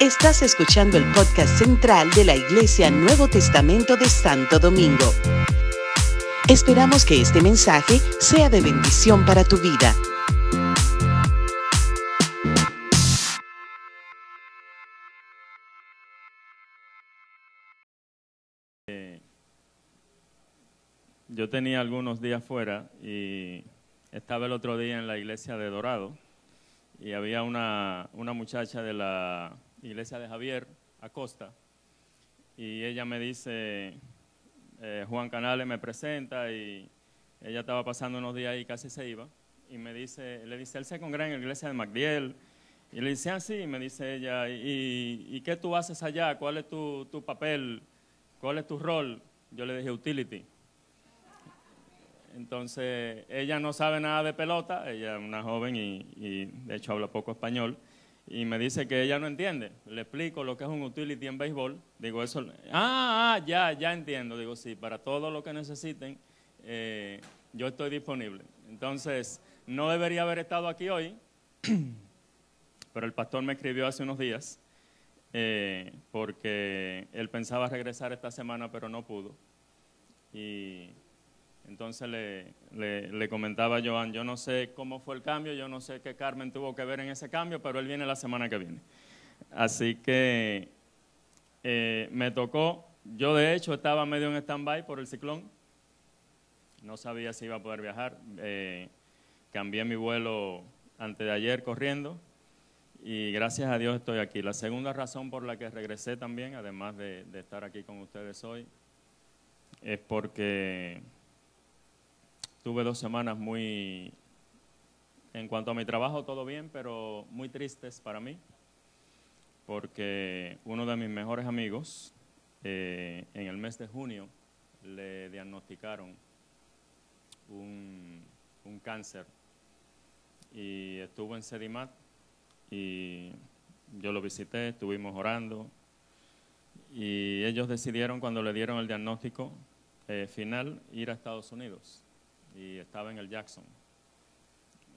Estás escuchando el podcast central de la Iglesia Nuevo Testamento de Santo Domingo. Esperamos que este mensaje sea de bendición para tu vida. Yo tenía algunos días fuera y estaba el otro día en la iglesia de Dorado y había una, muchacha de la iglesia de Javier Acosta y ella me dice, eh, Juan Canales me presenta y ella estaba pasando unos días y casi se iba y me dice, le dice, él se congrega en la iglesia de Magdiel y le dice así, y me dice ella, ¿y, ¿y qué tú haces allá? ¿Cuál es tu, tu papel? ¿Cuál es tu rol? Yo le dije, utility. Entonces, ella no sabe nada de pelota, ella es una joven y, de hecho habla poco español, y me dice que ella no entiende. Le explico lo que es un utility en béisbol. Digo, eso, ah, ah, ya, ya entiendo. Digo, sí, para todo lo que necesiten, eh, yo estoy disponible. Entonces, no debería haber estado aquí hoy, pero el pastor me escribió hace unos días, eh, porque él pensaba regresar esta semana, pero no pudo. Y entonces le, le, comentaba a Joan, yo no sé cómo fue el cambio, yo no sé qué Carmen tuvo que ver en ese cambio, pero él viene la semana que viene. Así que eh, me tocó, yo de hecho estaba medio en stand-by por el ciclón, no sabía si iba a poder viajar, eh, cambié mi vuelo antes de ayer corriendo y gracias a Dios estoy aquí. La segunda razón por la que regresé también, además de estar aquí con ustedes hoy, es porque Tuve dos semanas muy, en cuanto a mi trabajo, todo bien, pero muy tristes para mí, porque uno de mis mejores amigos, eh, en el mes de junio, le diagnosticaron un, un cáncer y estuvo en Sedimat y yo lo visité, estuvimos orando y ellos decidieron cuando le dieron el diagnóstico eh, final ir a Estados Unidos y estaba en el Jackson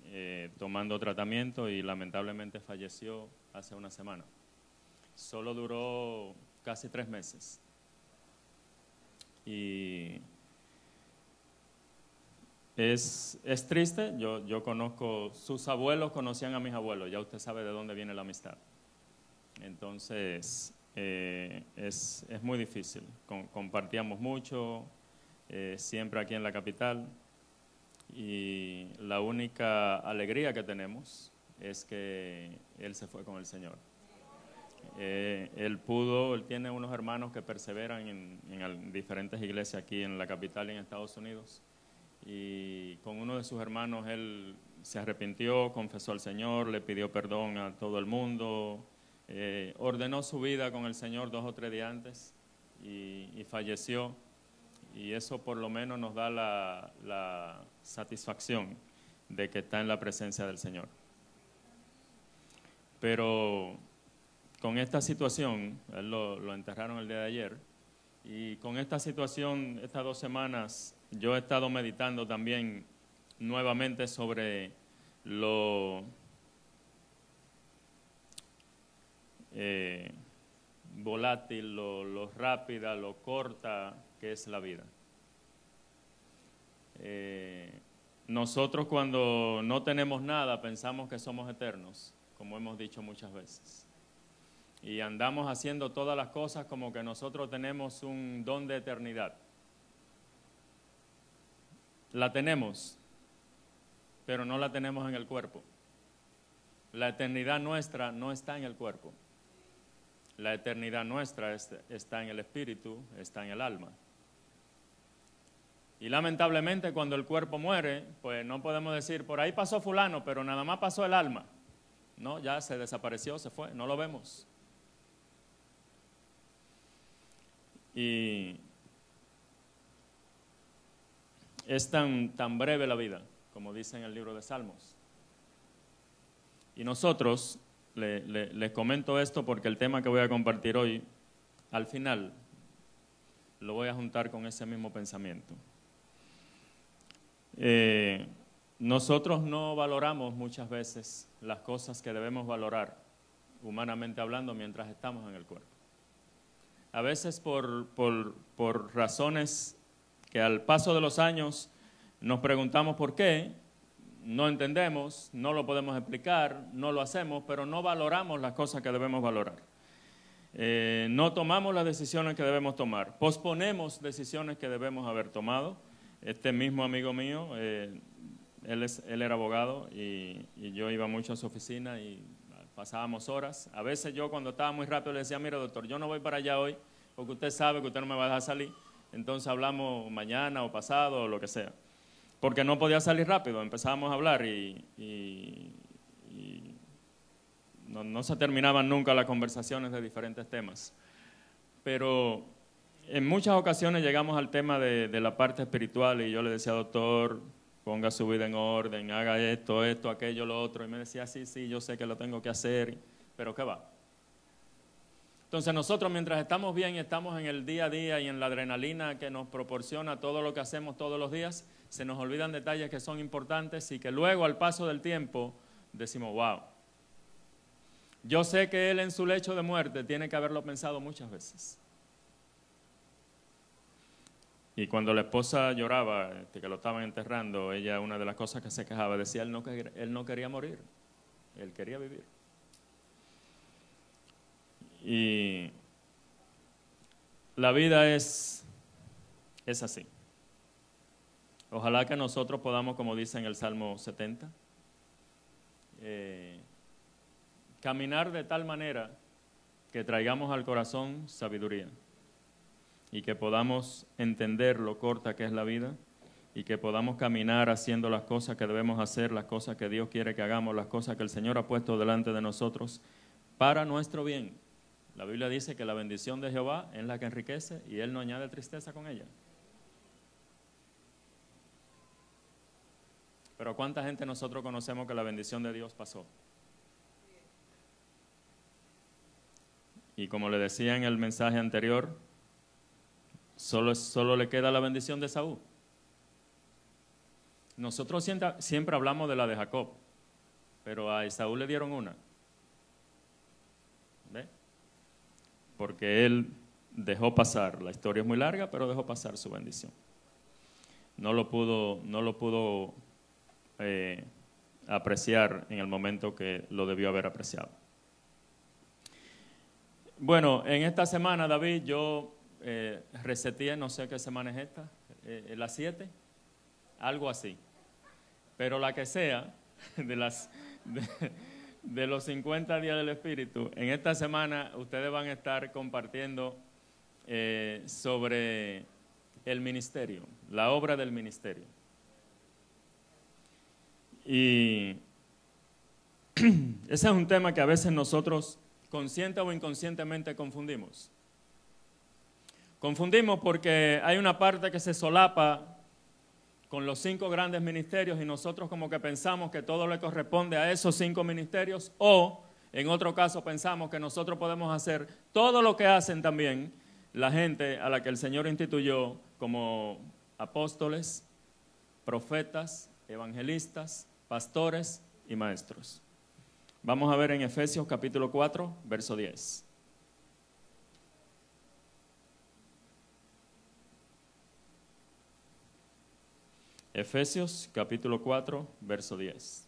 eh, tomando tratamiento y lamentablemente falleció hace una semana. Solo duró casi tres meses. Y es, es triste, yo, yo, conozco, sus abuelos conocían a mis abuelos, ya usted sabe de dónde viene la amistad. Entonces, eh, es, es, muy difícil. compartíamos mucho, eh, siempre aquí en la capital y la única alegría que tenemos es que él se fue con el Señor. Eh, él pudo, él tiene unos hermanos que perseveran en, en, diferentes iglesias aquí en la capital y en Estados Unidos. Y con uno de sus hermanos él se arrepintió, confesó al Señor, le pidió perdón a todo el mundo, eh, ordenó su vida con el Señor dos o tres días antes y, y falleció y eso por lo menos nos da la, satisfacción de que está en la presencia del Señor. Pero con esta situación, lo, enterraron el día de ayer, y con esta situación, estas dos semanas, yo he estado meditando también nuevamente sobre lo eh, volátil, lo rápida, lo corta que es la vida. Eh, nosotros cuando no tenemos nada pensamos que somos eternos, como hemos dicho muchas veces. Y andamos haciendo todas las cosas como que nosotros tenemos un don de eternidad. La tenemos, pero no la tenemos en el cuerpo. La eternidad nuestra no está en el cuerpo. La eternidad nuestra está en el espíritu, está en el alma. Y lamentablemente cuando el cuerpo muere, pues no podemos decir, por ahí pasó fulano, pero nada más pasó el alma. No, ya se desapareció, se fue, no lo vemos. Y es tan, tan breve la vida, como dice en el libro de Salmos. Y nosotros, les comento esto porque el tema que voy a compartir hoy, al final, lo voy a juntar con ese mismo pensamiento. Eh, nosotros no valoramos muchas veces las cosas que debemos valorar humanamente hablando, mientras estamos en el cuerpo. A veces por, por razones que al paso de los años nos preguntamos por qué, no entendemos, no lo podemos explicar, no lo hacemos, pero no valoramos las cosas que debemos valorar. Eh, no tomamos las decisiones que debemos tomar, posponemos decisiones que debemos haber tomado. Este mismo amigo mío, eh, él, es, él, era abogado y, yo iba mucho a su oficina y pasábamos horas. A veces yo cuando estaba muy rápido le decía, mira doctor, yo no voy para allá hoy porque usted sabe que usted no me va a dejar salir, entonces hablamos mañana o pasado o lo que sea porque no podía salir rápido. Empezábamos a hablar y, no, se terminaban nunca las conversaciones de diferentes temas. Pero en muchas ocasiones llegamos al tema de, la parte espiritual y yo le decía, doctor, ponga su vida en orden, haga esto, esto, aquello, lo otro. Y me decía, sí, sí, yo sé que lo tengo que hacer, pero ¿qué va? Entonces nosotros mientras estamos bien y estamos en el día a día y en la adrenalina que nos proporciona todo lo que hacemos todos los días, se nos olvidan detalles que son importantes y que luego al paso del tiempo decimos, wow. Yo sé que él en su lecho de muerte tiene que haberlo pensado muchas veces. Y cuando la esposa lloraba, este, que lo estaban enterrando, ella una de las cosas que se quejaba, decía, él no, él no quería morir, él quería vivir. Y la vida es, es así. Ojalá que nosotros podamos, como dice en el Salmo 70, eh, caminar de tal manera que traigamos al corazón sabiduría y que podamos entender lo corta que es la vida y que podamos caminar haciendo las cosas que debemos hacer, las cosas que Dios quiere que hagamos, las cosas que el Señor ha puesto delante de nosotros para nuestro bien. La Biblia dice que la bendición de Jehová es la que enriquece y Él no añade tristeza con ella. Pero ¿cuánta gente nosotros conocemos que la bendición de Dios pasó? Y como le decía en el mensaje anterior, solo, solo le queda la bendición de Saúl. Nosotros siempre, hablamos de la de Jacob, pero a Saúl le dieron una. ¿Ve? Porque él dejó pasar, la historia es muy larga, pero dejó pasar su bendición. No lo pudo, no lo pudo eh, apreciar en el momento que lo debió haber apreciado. Bueno, en esta semana, David, yo eh, no sé qué semana es esta, eh, la 7, algo así. Pero la que sea, de, las, de, los 50 días del Espíritu, en esta semana ustedes van a estar compartiendo eh, sobre el ministerio, la obra del ministerio. Y ese es un tema que a veces nosotros consciente o inconscientemente confundimos. Confundimos porque hay una parte que se solapa con los cinco grandes ministerios y nosotros como que pensamos que todo le corresponde a esos cinco ministerios o en otro caso pensamos que nosotros podemos hacer todo lo que hacen también la gente a la que el Señor instituyó como apóstoles, profetas, evangelistas, pastores y maestros. Vamos a ver en Efesios capítulo 4, verso 10. Efesios capítulo 4, verso 10.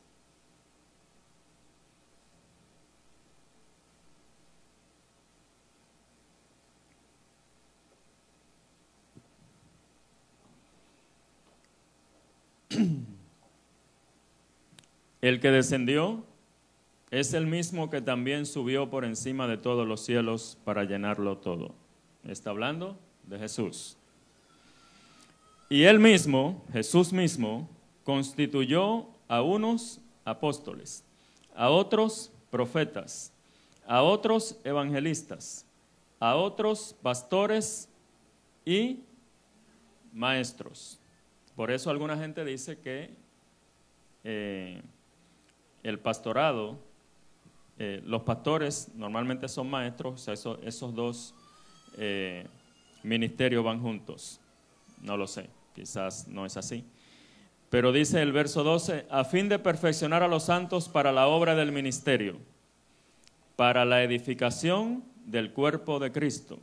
El que descendió es el mismo que también subió por encima de todos los cielos para llenarlo todo. Está hablando de Jesús. Y él mismo, Jesús mismo, constituyó a unos apóstoles, a otros profetas, a otros evangelistas, a otros pastores y maestros. Por eso alguna gente dice que eh, el pastorado, eh, los pastores normalmente son maestros, esos, dos eh, ministerios van juntos. No lo sé, quizás no es así. Pero dice el verso 12, a fin de perfeccionar a los santos para la obra del ministerio, para la edificación del cuerpo de Cristo.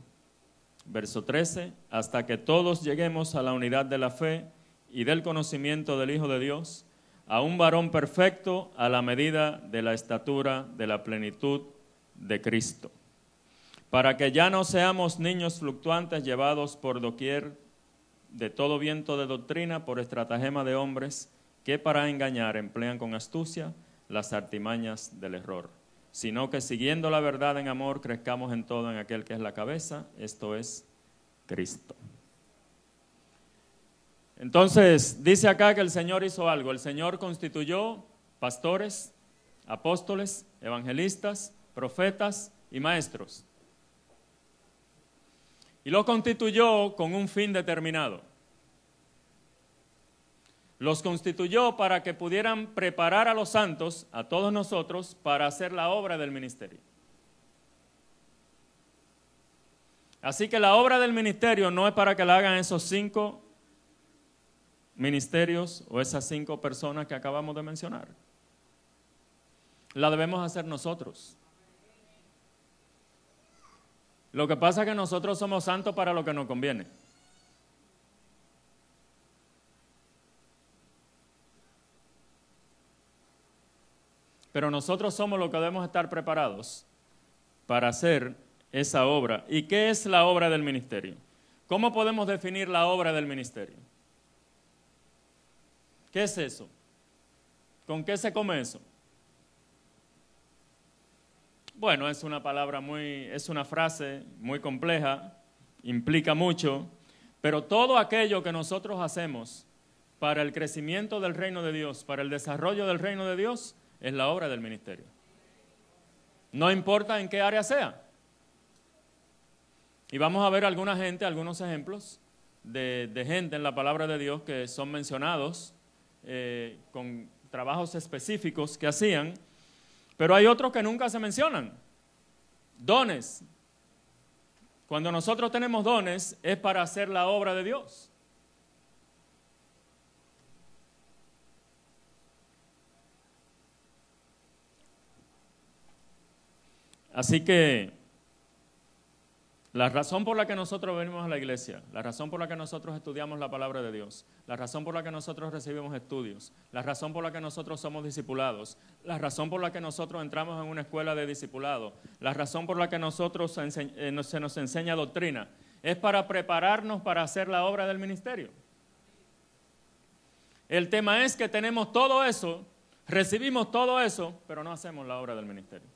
Verso 13, hasta que todos lleguemos a la unidad de la fe y del conocimiento del Hijo de Dios, a un varón perfecto a la medida de la estatura de la plenitud de Cristo, para que ya no seamos niños fluctuantes llevados por doquier de todo viento de doctrina por estratagema de hombres que para engañar emplean con astucia las artimañas del error, sino que siguiendo la verdad en amor crezcamos en todo en aquel que es la cabeza, esto es Cristo. Entonces, dice acá que el Señor hizo algo. El Señor constituyó pastores, apóstoles, evangelistas, profetas y maestros. Y lo constituyó con un fin determinado. Los constituyó para que pudieran preparar a los santos, a todos nosotros, para hacer la obra del ministerio. Así que la obra del ministerio no es para que la hagan esos cinco ministerios o esas cinco personas que acabamos de mencionar. La debemos hacer nosotros. Lo que pasa es que nosotros somos santos para lo que nos conviene. Pero nosotros somos los que debemos estar preparados para hacer esa obra. ¿Y qué es la obra del ministerio? ¿Cómo podemos definir la obra del ministerio? ¿Qué es eso? ¿Con qué se come eso? Bueno, es una palabra muy, es una frase muy compleja, implica mucho, pero todo aquello que nosotros hacemos para el crecimiento del reino de Dios, para el desarrollo del reino de Dios, es la obra del ministerio. No importa en qué área sea. Y vamos a ver alguna gente, algunos ejemplos de, de gente en la palabra de Dios que son mencionados eh, con trabajos específicos que hacían, pero hay otros que nunca se mencionan. Dones. Cuando nosotros tenemos dones es para hacer la obra de Dios. Así que la razón por la que nosotros venimos a la iglesia, la razón por la que nosotros estudiamos la palabra de Dios, la razón por la que nosotros recibimos estudios, la razón por la que nosotros somos discipulados, la razón por la que nosotros entramos en una escuela de discipulado, la razón por la que nosotros eh, se nos enseña doctrina, es para prepararnos para hacer la obra del ministerio. El tema es que tenemos todo eso, recibimos todo eso, pero no hacemos la obra del ministerio.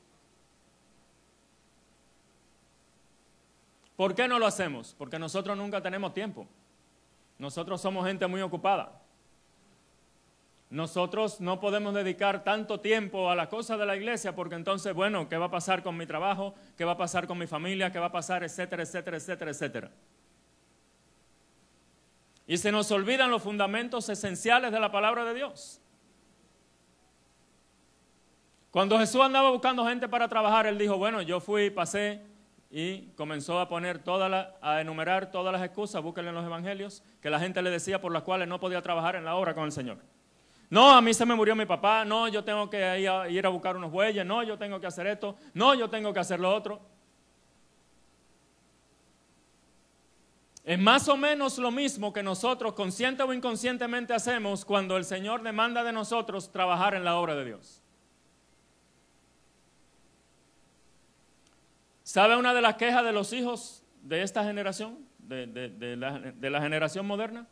¿Por qué no lo hacemos? Porque nosotros nunca tenemos tiempo. Nosotros somos gente muy ocupada. Nosotros no podemos dedicar tanto tiempo a las cosas de la iglesia porque entonces, bueno, ¿qué va a pasar con mi trabajo? ¿Qué va a pasar con mi familia? ¿Qué va a pasar? Etcétera, etcétera, etcétera, etcétera. Y se nos olvidan los fundamentos esenciales de la palabra de Dios. Cuando Jesús andaba buscando gente para trabajar, él dijo, bueno, yo fui, pasé y comenzó a poner todas a enumerar todas las excusas, búsquenle en los evangelios, que la gente le decía por las cuales no podía trabajar en la obra con el Señor. No, a mí se me murió mi papá, no, yo tengo que ir a, ir a buscar unos bueyes, no, yo tengo que hacer esto, no, yo tengo que hacer lo otro. Es más o menos lo mismo que nosotros consciente o inconscientemente hacemos cuando el Señor demanda de nosotros trabajar en la obra de Dios. ¿Sabe una de las quejas de los hijos de esta generación, de, la, generación moderna?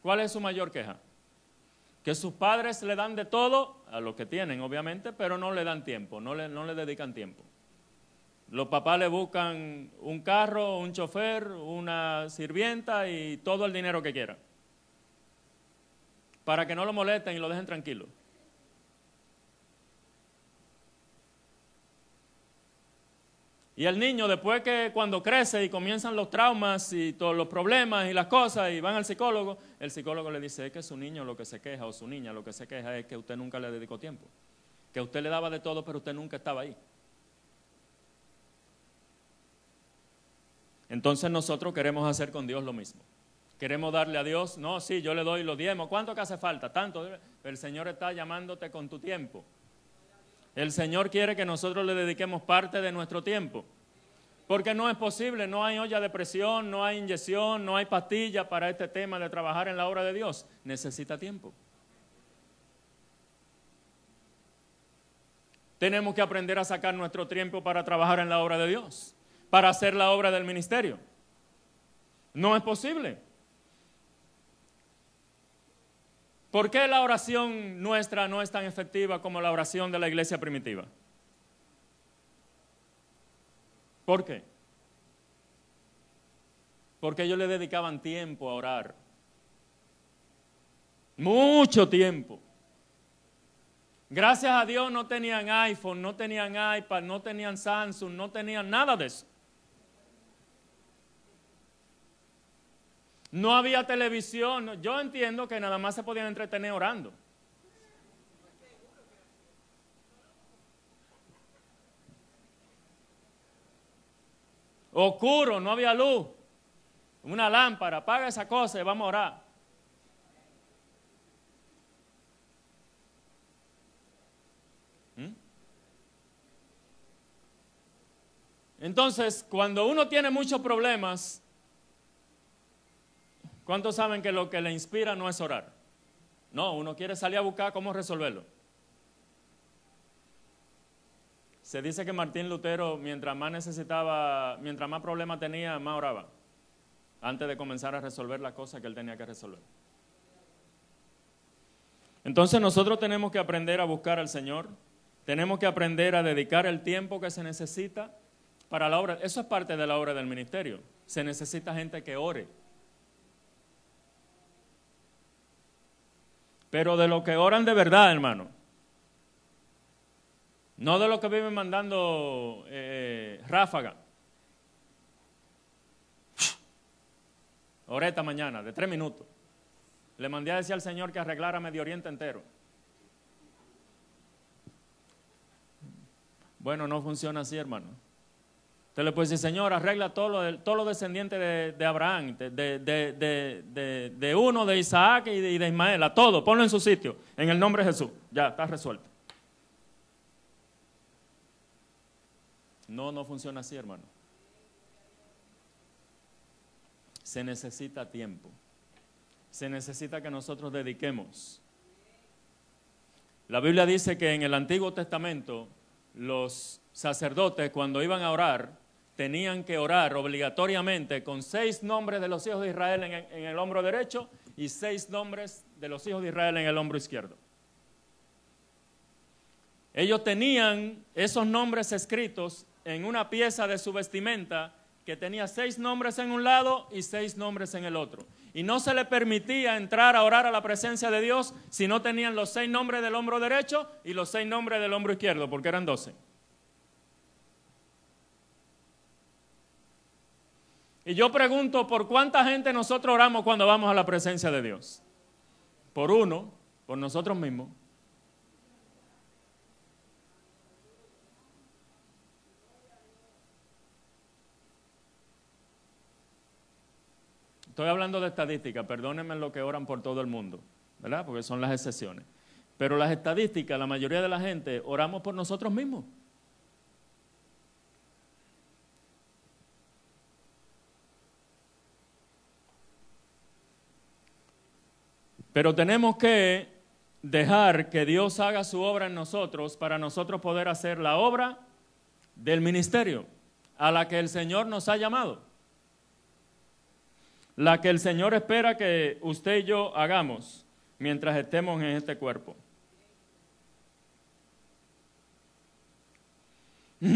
¿Cuál es su mayor queja? Que sus padres le dan de todo, a lo que tienen obviamente, pero no le dan tiempo, no le, no le dedican tiempo. Los papás le buscan un carro, un chofer, una sirvienta y todo el dinero que quiera. Para que no lo molesten y lo dejen tranquilo. Y el niño, después que cuando crece y comienzan los traumas y todos los problemas y las cosas y van al psicólogo, el psicólogo le dice, es que su niño lo que se queja o su niña lo que se queja es que usted nunca le dedicó tiempo. Que usted le daba de todo, pero usted nunca estaba ahí. Entonces nosotros queremos hacer con Dios lo mismo. Queremos darle a Dios, no, sí, yo le doy los diezmos. ¿Cuánto que hace falta? Tanto. El Señor está llamándote con tu tiempo. El Señor quiere que nosotros le dediquemos parte de nuestro tiempo. Porque no es posible, no hay olla de presión, no hay inyección, no hay pastilla para este tema de trabajar en la obra de Dios. Necesita tiempo. Tenemos que aprender a sacar nuestro tiempo para trabajar en la obra de Dios, para hacer la obra del ministerio. No es posible. ¿Por qué la oración nuestra no es tan efectiva como la oración de la iglesia primitiva? ¿Por qué? Porque ellos le dedicaban tiempo a orar. Mucho tiempo. Gracias a Dios no tenían iPhone, no tenían iPad, no tenían Samsung, no tenían nada de eso. No había televisión. Yo entiendo que nada más se podían entretener orando. Oscuro, no había luz. Una lámpara, apaga esa cosa y vamos a orar. ¿Mm? Entonces, cuando uno tiene muchos problemas, ¿cuántos saben que lo que le inspira no es orar? No, uno quiere salir a buscar cómo resolverlo. Se dice que Martín Lutero, mientras más necesitaba, mientras más problemas tenía, más oraba, antes de comenzar a resolver las cosas que él tenía que resolver. Entonces nosotros tenemos que aprender a buscar al Señor, tenemos que aprender a dedicar el tiempo que se necesita para la obra. Eso es parte de la obra del ministerio. Se necesita gente que ore. Pero de lo que oran de verdad, hermano. No de lo que viven mandando eh, ráfaga. Oré esta mañana, de tres minutos. Le mandé a decir al Señor que arreglara Medio Oriente entero. Bueno, no funciona así, hermano. Usted le puede decir, Señor, arregla todos los descendientes de, Abraham, de, de, uno, de Isaac y de, Ismael, a todo, ponlo en su sitio, en el nombre de Jesús. Ya, está resuelto. No, no funciona así, hermano. Se necesita tiempo. Se necesita que nosotros dediquemos. La Biblia dice que en el Antiguo Testamento los sacerdotes cuando iban a orar tenían que orar obligatoriamente con seis nombres de los hijos de Israel en el, en el hombro derecho y seis nombres de los hijos de Israel en el hombro izquierdo. Ellos tenían esos nombres escritos en una pieza de su vestimenta que tenía seis nombres en un lado y seis nombres en el otro. Y no se le permitía entrar a orar a la presencia de Dios si no tenían los seis nombres del hombro derecho y los seis nombres del hombro izquierdo, porque eran doce. Y yo pregunto, ¿por cuánta gente nosotros oramos cuando vamos a la presencia de Dios? Por uno, por nosotros mismos. Estoy hablando de estadística, perdónenme lo que oran por todo el mundo, ¿verdad? Porque son las excepciones. Pero las estadísticas, la mayoría de la gente oramos por nosotros mismos. Pero tenemos que dejar que Dios haga su obra en nosotros para nosotros poder hacer la obra del ministerio a la que el Señor nos ha llamado la que el Señor espera que usted y yo hagamos mientras estemos en este cuerpo.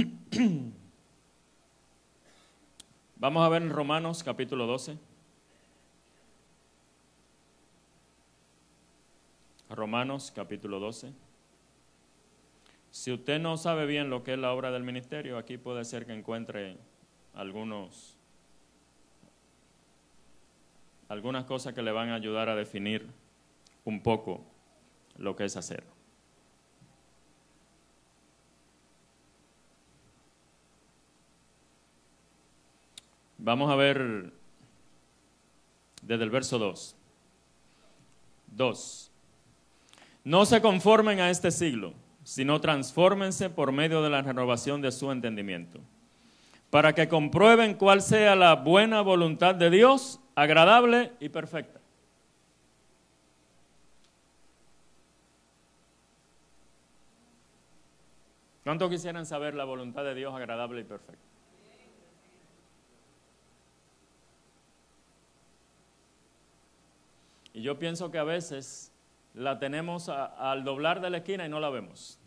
Vamos a ver en Romanos capítulo 12. Romanos capítulo 12. Si usted no sabe bien lo que es la obra del ministerio, aquí puede ser que encuentre algunos algunas cosas que le van a ayudar a definir un poco lo que es hacer. Vamos a ver desde el verso 2. 2. No se conformen a este siglo, sino transfórmense por medio de la renovación de su entendimiento, para que comprueben cuál sea la buena voluntad de Dios, agradable y perfecta. ¿Cuánto quisieran saber la voluntad de Dios agradable y perfecta? Y yo pienso que a veces la tenemos al doblar de la esquina y no la vemos.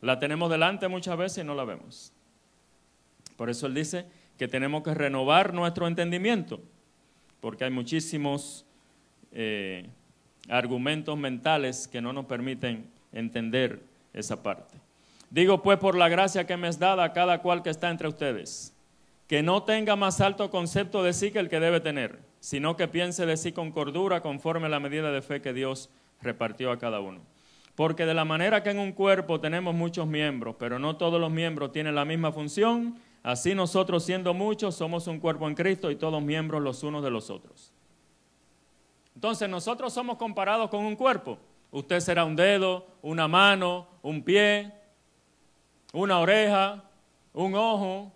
La tenemos delante muchas veces y no la vemos. Por eso él dice que tenemos que renovar nuestro entendimiento, porque hay muchísimos eh, argumentos mentales que no nos permiten entender esa parte. Digo pues por la gracia que me es dada a cada cual que está entre ustedes, que no tenga más alto concepto de sí que el que debe tener, sino que piense de sí con cordura conforme a la medida de fe que Dios repartió a cada uno. Porque de la manera que en un cuerpo tenemos muchos miembros, pero no todos los miembros tienen la misma función, así nosotros siendo muchos somos un cuerpo en Cristo y todos miembros los unos de los otros. Entonces nosotros somos comparados con un cuerpo. Usted será un dedo, una mano, un pie, una oreja, un ojo.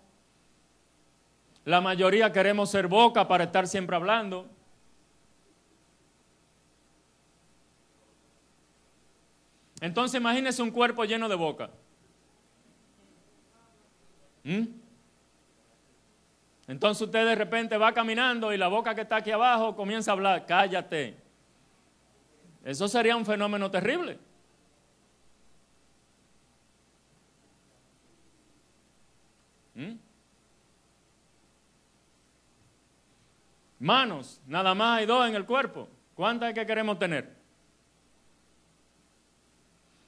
La mayoría queremos ser boca para estar siempre hablando. Entonces imagínese un cuerpo lleno de boca. ¿Mm? Entonces usted de repente va caminando y la boca que está aquí abajo comienza a hablar, cállate. Eso sería un fenómeno terrible. ¿Mm? Manos, nada más hay dos en el cuerpo. ¿Cuántas que queremos tener?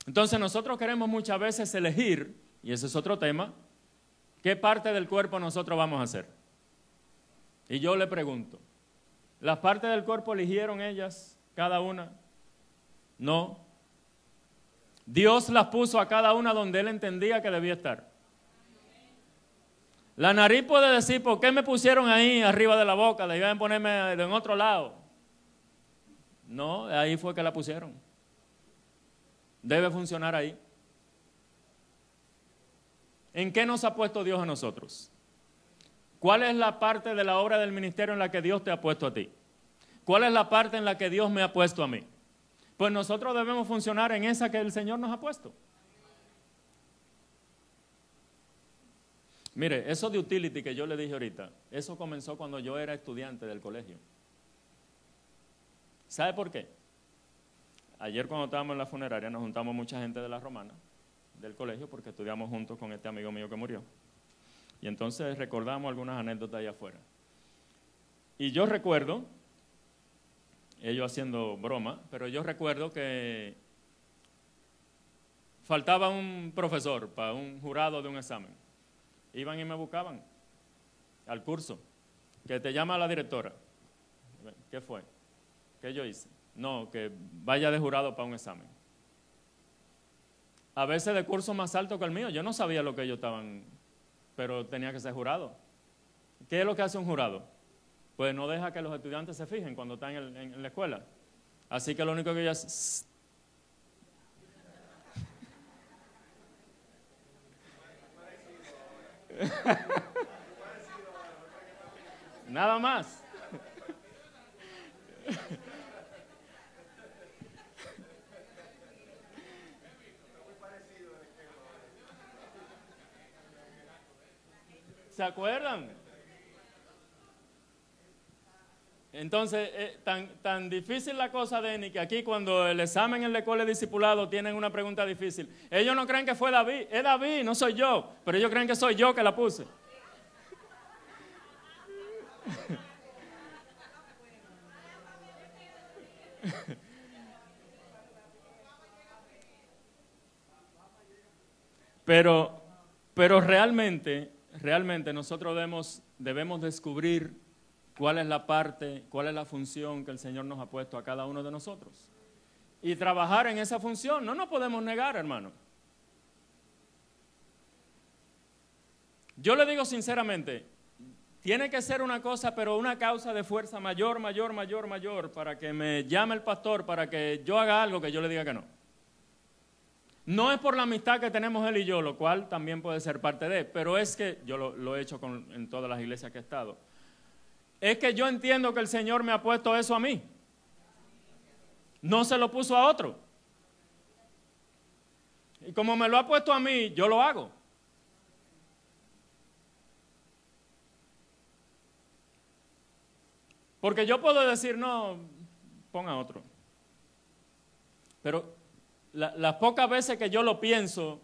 Entonces nosotros queremos muchas veces elegir, y ese es otro tema, qué parte del cuerpo nosotros vamos a hacer. Y yo le pregunto, ¿las partes del cuerpo eligieron ellas, cada una? No. Dios las puso a cada una donde Él entendía que debía estar. La nariz puede decir, ¿por qué me pusieron ahí arriba de la boca? Debían ponerme en otro lado. No, ahí fue que la pusieron. Debe funcionar ahí. ¿En qué nos ha puesto Dios a nosotros? ¿Cuál es la parte de la obra del ministerio en la que Dios te ha puesto a ti? ¿Cuál es la parte en la que Dios me ha puesto a mí? Pues nosotros debemos funcionar en esa que el Señor nos ha puesto. Mire, eso de utility que yo le dije ahorita, eso comenzó cuando yo era estudiante del colegio. ¿Sabe por qué? Ayer cuando estábamos en la funeraria nos juntamos mucha gente de la romana, del colegio, porque estudiamos juntos con este amigo mío que murió. Y entonces recordamos algunas anécdotas allá afuera. Y yo recuerdo, ellos haciendo broma, pero yo recuerdo que faltaba un profesor para un jurado de un examen iban y me buscaban al curso, que te llama la directora. ¿Qué fue? ¿Qué yo hice? No, que vaya de jurado para un examen. A veces de curso más alto que el mío, yo no sabía lo que ellos estaban, pero tenía que ser jurado. ¿Qué es lo que hace un jurado? Pues no deja que los estudiantes se fijen cuando están en, la escuela. Así que lo único que ellos Nada más. ¿Se acuerdan? Entonces, eh, tan, tan, difícil la cosa, Denny, que aquí cuando el examen en la escuela de discipulado tienen una pregunta difícil. Ellos no creen que fue David, es David, no soy yo, pero ellos creen que soy yo que la puse. Pero, pero realmente, realmente nosotros debemos, debemos descubrir cuál es la parte, cuál es la función que el Señor nos ha puesto a cada uno de nosotros. Y trabajar en esa función, no nos podemos negar, hermano. Yo le digo sinceramente, tiene que ser una cosa, pero una causa de fuerza mayor, mayor, mayor, mayor, para que me llame el pastor, para que yo haga algo que yo le diga que no. No es por la amistad que tenemos él y yo, lo cual también puede ser parte de, pero es que yo lo, he hecho en todas las iglesias que he estado. Es que yo entiendo que el Señor me ha puesto eso a mí. No se lo puso a otro. Y como me lo ha puesto a mí, yo lo hago. Porque yo puedo decir, no, ponga otro. Pero las pocas veces que yo lo pienso,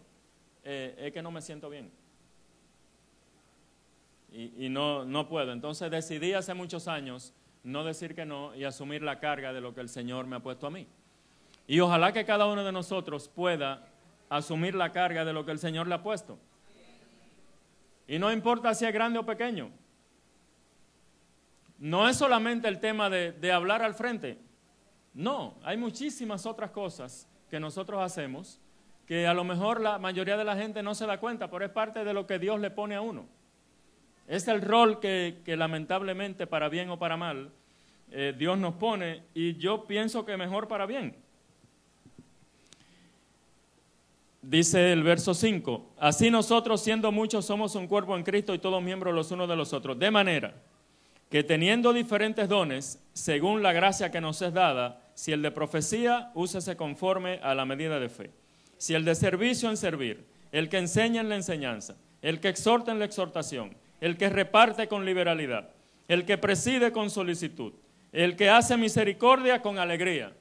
eh, es que no me siento bien. Y, no, no puedo. Entonces decidí hace muchos años no decir que no y asumir la carga de lo que el Señor me ha puesto a mí. Y ojalá que cada uno de nosotros pueda asumir la carga de lo que el Señor le ha puesto. Y no importa si es grande o pequeño. No es solamente el tema de hablar al frente. No, hay muchísimas otras cosas que nosotros hacemos que a lo mejor la mayoría de la gente no se da cuenta, pero es parte de lo que Dios le pone a uno. Es el rol que, lamentablemente, para bien o para mal, eh, Dios nos pone y yo pienso que mejor para bien. Dice el verso 5, así nosotros siendo muchos somos un cuerpo en Cristo y todos miembros los unos de los otros, de manera que teniendo diferentes dones, según la gracia que nos es dada, si el de profecía, úsese conforme a la medida de fe. Si el de servicio en servir, el que enseña en la enseñanza, el que exhorta en la exhortación, el que reparte con liberalidad, el que preside con solicitud, el que hace misericordia con alegría.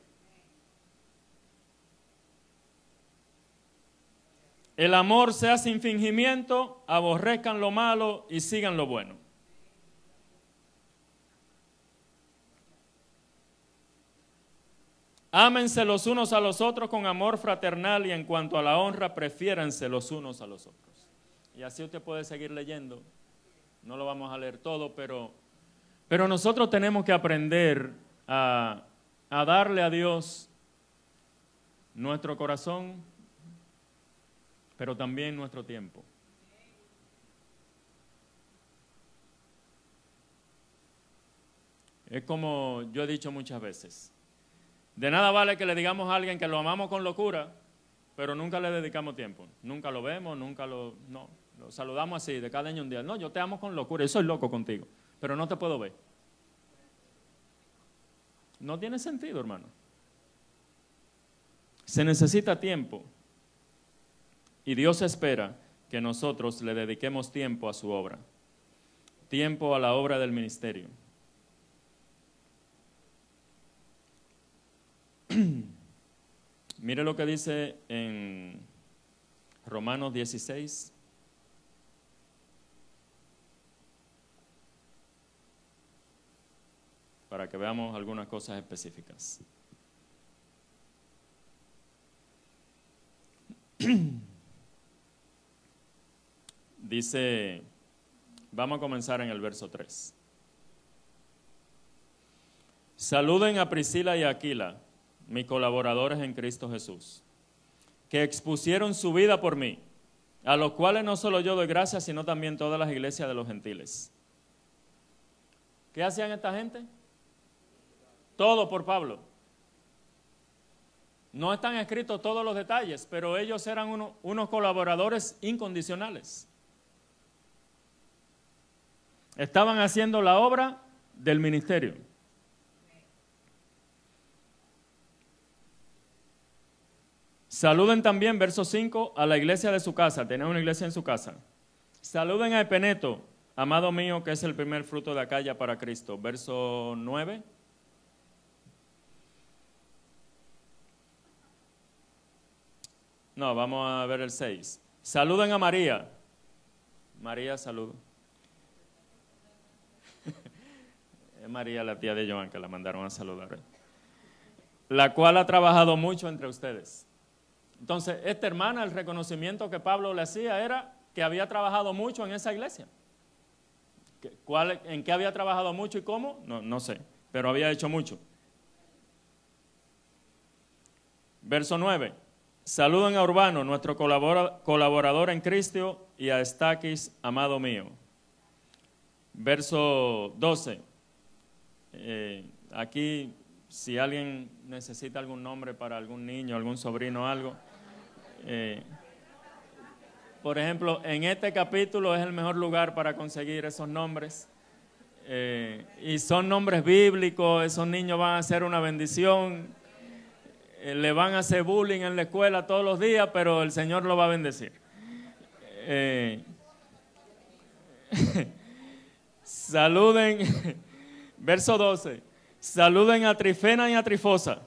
El amor sea sin fingimiento, aborrezcan lo malo y sigan lo bueno. Ámense los unos a los otros con amor fraternal y en cuanto a la honra, prefiéranse los unos a los otros. Y así usted puede seguir leyendo no lo vamos a leer todo, pero, pero nosotros tenemos que aprender a, a darle a Dios nuestro corazón, pero también nuestro tiempo. Es como yo he dicho muchas veces. De nada vale que le digamos a alguien que lo amamos con locura, pero nunca le dedicamos tiempo. Nunca lo vemos, nunca lo... No. Lo saludamos así, de cada año un día. No, yo te amo con locura, yo soy loco contigo, pero no te puedo ver. No tiene sentido, hermano. Se necesita tiempo. Y Dios espera que nosotros le dediquemos tiempo a su obra, tiempo a la obra del ministerio. Mire lo que dice en Romanos 16, para que veamos algunas cosas específicas. Dice, vamos a comenzar en el verso 3. Saluden a Priscila y Aquila, mis colaboradores en Cristo Jesús, que expusieron su vida por mí, a los cuales no solo yo doy gracias, sino también todas las iglesias de los gentiles. ¿Qué hacían esta gente? Todo por Pablo. No están escritos todos los detalles, pero ellos eran unos colaboradores incondicionales. Estaban haciendo la obra del ministerio. Saluden también, verso 5, a la iglesia de su casa. Tenía una iglesia en su casa. Saluden a Epeneto, amado mío, que es el primer fruto de Acaya para Cristo. Verso 9. No, vamos a ver el 6. Saluden a María. María, saludo. es María, la tía de Joan, que la mandaron a saludar. La cual ha trabajado mucho entre ustedes. Entonces, esta hermana, el reconocimiento que Pablo le hacía era que había trabajado mucho en esa iglesia. ¿Cuál, ¿En qué había trabajado mucho y cómo? No, no sé, pero había hecho mucho. Verso 9. Saluden a Urbano, nuestro colaborador en Cristo, y a Estaquis, amado mío. Verso 12. Eh, aquí, si alguien necesita algún nombre para algún niño, algún sobrino, algo, Eh, por ejemplo, en este capítulo es el mejor lugar para conseguir esos nombres. Eh, y son nombres bíblicos, esos niños van a ser una bendición, eh, le van a hacer bullying en la escuela todos los días, pero el Señor lo va a bendecir. saluden, verso 12, saluden a Trifena y a Trifosa.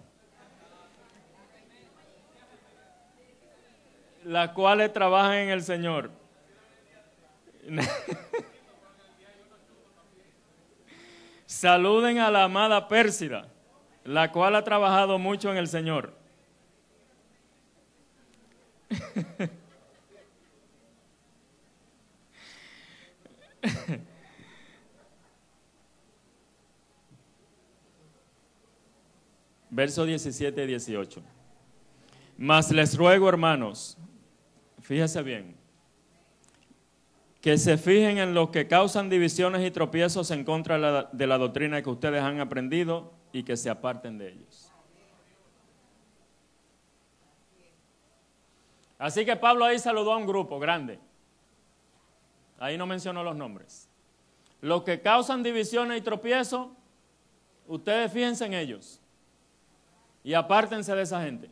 Las cuales trabajan en el Señor. Saluden a la amada Pérsida, la cual ha trabajado mucho en el Señor. Verso 17 y 18. Mas les ruego, hermanos, fíjese bien, que se fijen en los que causan divisiones y tropiezos en contra de la, doctrina que ustedes han aprendido y que se aparten de ellos. Así que Pablo ahí saludó a un grupo grande. Ahí no mencionó los nombres. Los que causan divisiones y tropiezos, ustedes fíjense en ellos y apártense de esa gente.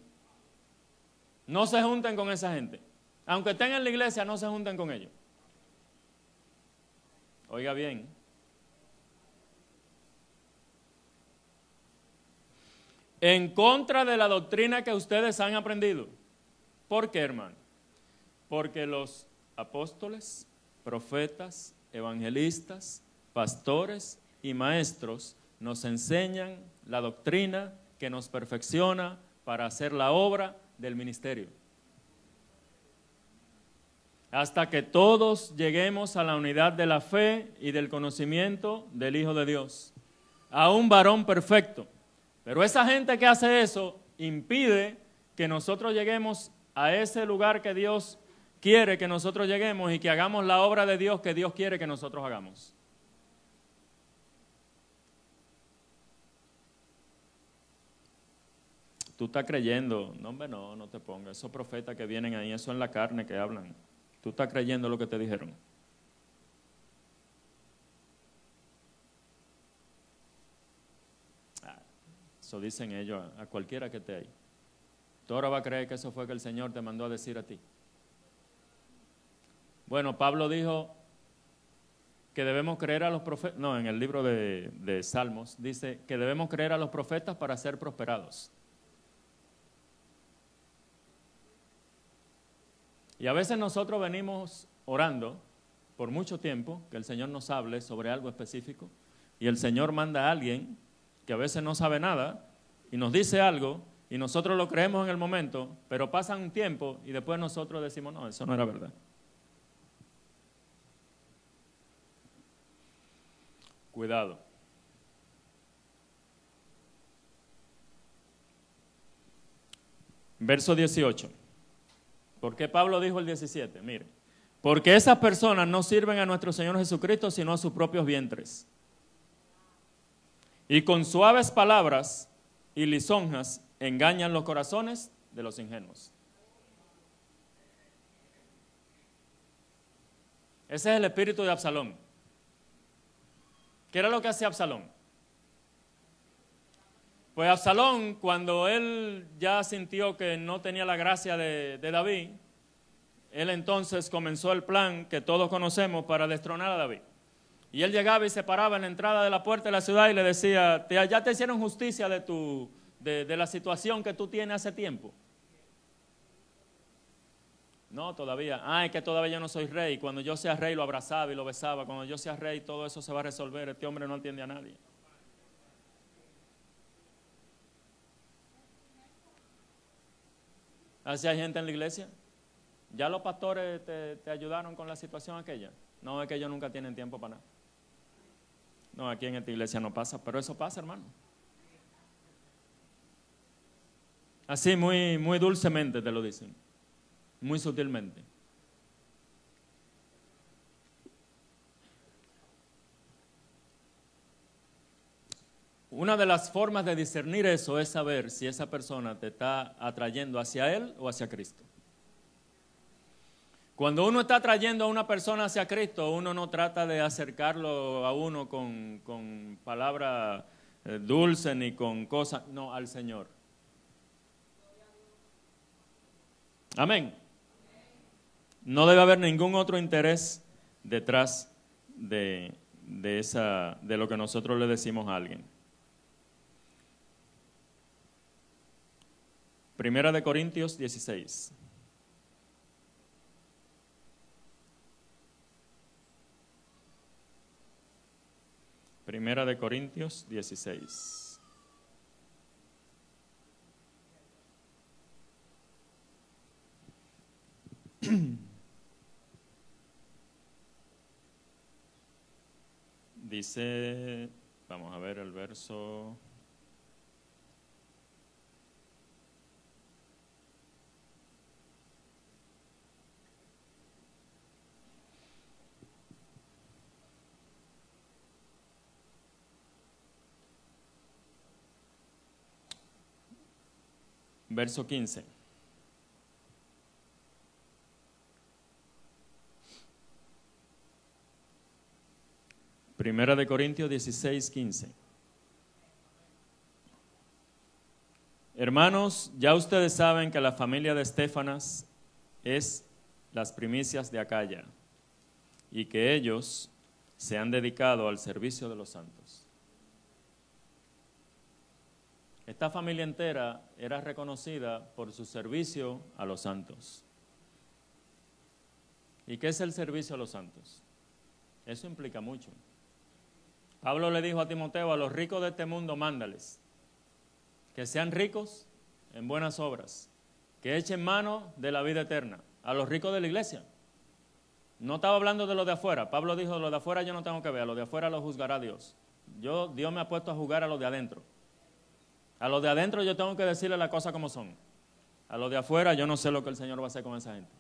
No se junten con esa gente. Aunque estén en la iglesia, no se junten con ellos. Oiga bien. En contra de la doctrina que ustedes han aprendido. ¿Por qué, hermano? Porque los apóstoles, profetas, evangelistas, pastores y maestros nos enseñan la doctrina que nos perfecciona para hacer la obra del ministerio hasta que todos lleguemos a la unidad de la fe y del conocimiento del Hijo de Dios, a un varón perfecto. Pero esa gente que hace eso impide que nosotros lleguemos a ese lugar que Dios quiere que nosotros lleguemos y que hagamos la obra de Dios que Dios quiere que nosotros hagamos. Tú estás creyendo, no hombre, no, no te pongas, esos profetas que vienen ahí, eso en la carne que hablan. ¿Tú estás creyendo lo que te dijeron? Ah, eso dicen ellos a, cualquiera que esté ahí. Tú ahora vas a creer que eso fue que el Señor te mandó a decir a ti. Bueno, Pablo dijo que debemos creer a los profetas, no, en el libro de, de, Salmos dice que debemos creer a los profetas para ser prosperados. Y a veces nosotros venimos orando por mucho tiempo, que el Señor nos hable sobre algo específico, y el Señor manda a alguien que a veces no sabe nada y nos dice algo y nosotros lo creemos en el momento, pero pasa un tiempo y después nosotros decimos, no, eso no era verdad. Cuidado. Verso 18. ¿Por qué Pablo dijo el 17? Mire, porque esas personas no sirven a nuestro Señor Jesucristo sino a sus propios vientres. Y con suaves palabras y lisonjas engañan los corazones de los ingenuos. Ese es el espíritu de Absalón. ¿Qué era lo que hacía Absalón? Pues Absalón, cuando él ya sintió que no tenía la gracia de, David, él entonces comenzó el plan que todos conocemos para destronar a David. Y él llegaba y se paraba en la entrada de la puerta de la ciudad y le decía, ya te hicieron justicia de, tu, de, de la situación que tú tienes hace tiempo. No, todavía. Ah, es que todavía yo no soy rey. Cuando yo sea rey lo abrazaba y lo besaba. Cuando yo sea rey todo eso se va a resolver. Este hombre no entiende a nadie. Así hay gente en la iglesia. ¿Ya los pastores te, ayudaron con la situación aquella? No, es que ellos nunca tienen tiempo para nada. No, aquí en esta iglesia no pasa, pero eso pasa, hermano. Así, muy, muy dulcemente te lo dicen, muy sutilmente. Una de las formas de discernir eso es saber si esa persona te está atrayendo hacia Él o hacia Cristo. Cuando uno está trayendo a una persona hacia Cristo, uno no trata de acercarlo a uno con, con palabras eh, dulces ni con cosas, no, al Señor. Amén. No debe haber ningún otro interés detrás de, de, esa, de lo que nosotros le decimos a alguien. Primera de Corintios 16. Primera de Corintios 16. Dice, vamos a ver el verso. Verso 15. Primera de Corintios 16, 15. Hermanos, ya ustedes saben que la familia de Estefanas es las primicias de Acaya y que ellos se han dedicado al servicio de los santos. Esta familia entera era reconocida por su servicio a los santos. ¿Y qué es el servicio a los santos? Eso implica mucho. Pablo le dijo a Timoteo, a los ricos de este mundo, mándales, que sean ricos en buenas obras, que echen mano de la vida eterna, a los ricos de la iglesia. No estaba hablando de los de afuera. Pablo dijo, los de afuera yo no tengo que ver, a los de afuera lo juzgará Dios. Yo, Dios me ha puesto a jugar a los de adentro. A los de adentro yo tengo que decirle las cosas como son. A los de afuera yo no sé lo que el Señor va a hacer con esa gente.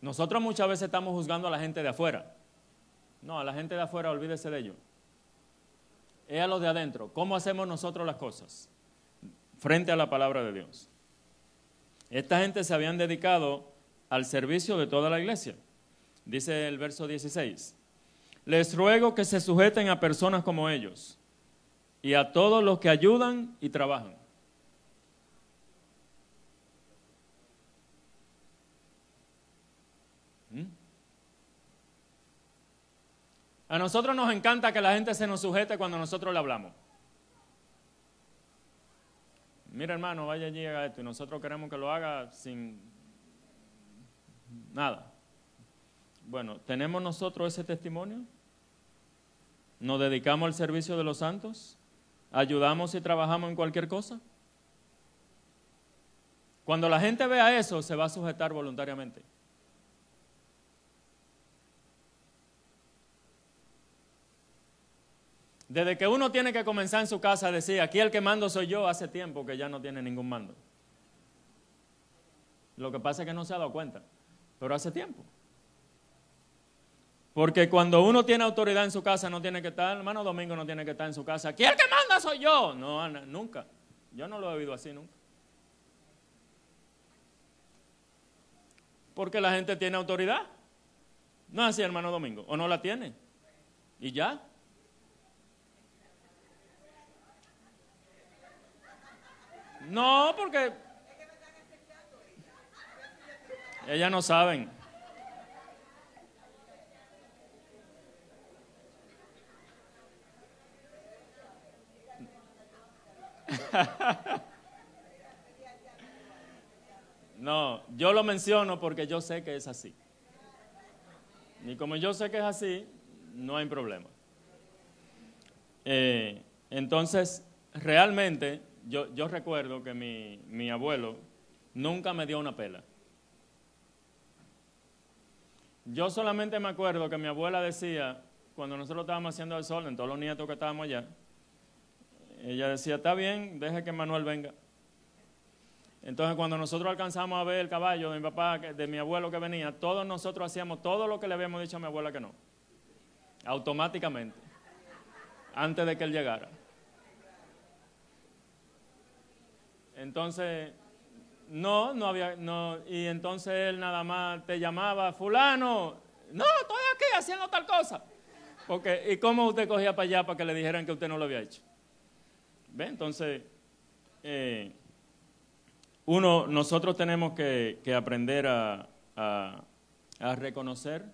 Nosotros muchas veces estamos juzgando a la gente de afuera. No, a la gente de afuera olvídese de ello. Es a los de adentro. ¿Cómo hacemos nosotros las cosas? Frente a la palabra de Dios. Esta gente se habían dedicado al servicio de toda la iglesia. Dice el verso 16. Les ruego que se sujeten a personas como ellos y a todos los que ayudan y trabajan. ¿Mm? A nosotros nos encanta que la gente se nos sujete cuando nosotros le hablamos. Mira hermano, vaya allí haga esto. Y nosotros queremos que lo haga sin nada. Bueno, ¿tenemos nosotros ese testimonio? ¿Nos dedicamos al servicio de los santos? Ayudamos y trabajamos en cualquier cosa. Cuando la gente vea eso, se va a sujetar voluntariamente. Desde que uno tiene que comenzar en su casa a decir, aquí el que mando soy yo, hace tiempo que ya no tiene ningún mando. Lo que pasa es que no se ha dado cuenta, pero hace tiempo. Porque cuando uno tiene autoridad en su casa, no tiene que estar, hermano Domingo no tiene que estar en su casa. Aquí el que manda soy yo. No, nunca. Yo no lo he oído así nunca. Porque la gente tiene autoridad. No es así, hermano Domingo. O no la tiene. Y ya. No, porque ellas no saben. No, yo lo menciono porque yo sé que es así. Y como yo sé que es así, no hay problema. Eh, entonces, realmente, yo, recuerdo que mi, mi abuelo nunca me dio una pela. Yo solamente me acuerdo que mi abuela decía, cuando nosotros estábamos haciendo el sol, en todos los nietos que estábamos allá, ella decía, está bien, deje que Manuel venga. Entonces cuando nosotros alcanzamos a ver el caballo de mi papá, de mi abuelo que venía, todos nosotros hacíamos todo lo que le habíamos dicho a mi abuela que no. Automáticamente. Antes de que él llegara. Entonces, No, no había, no, y entonces él nada más te llamaba, fulano, no, estoy aquí haciendo tal cosa. Porque, ¿y cómo usted cogía para allá para que le dijeran que usted no lo había hecho? ¿Ve? Entonces, eh, uno, nosotros tenemos que, aprender a, reconocer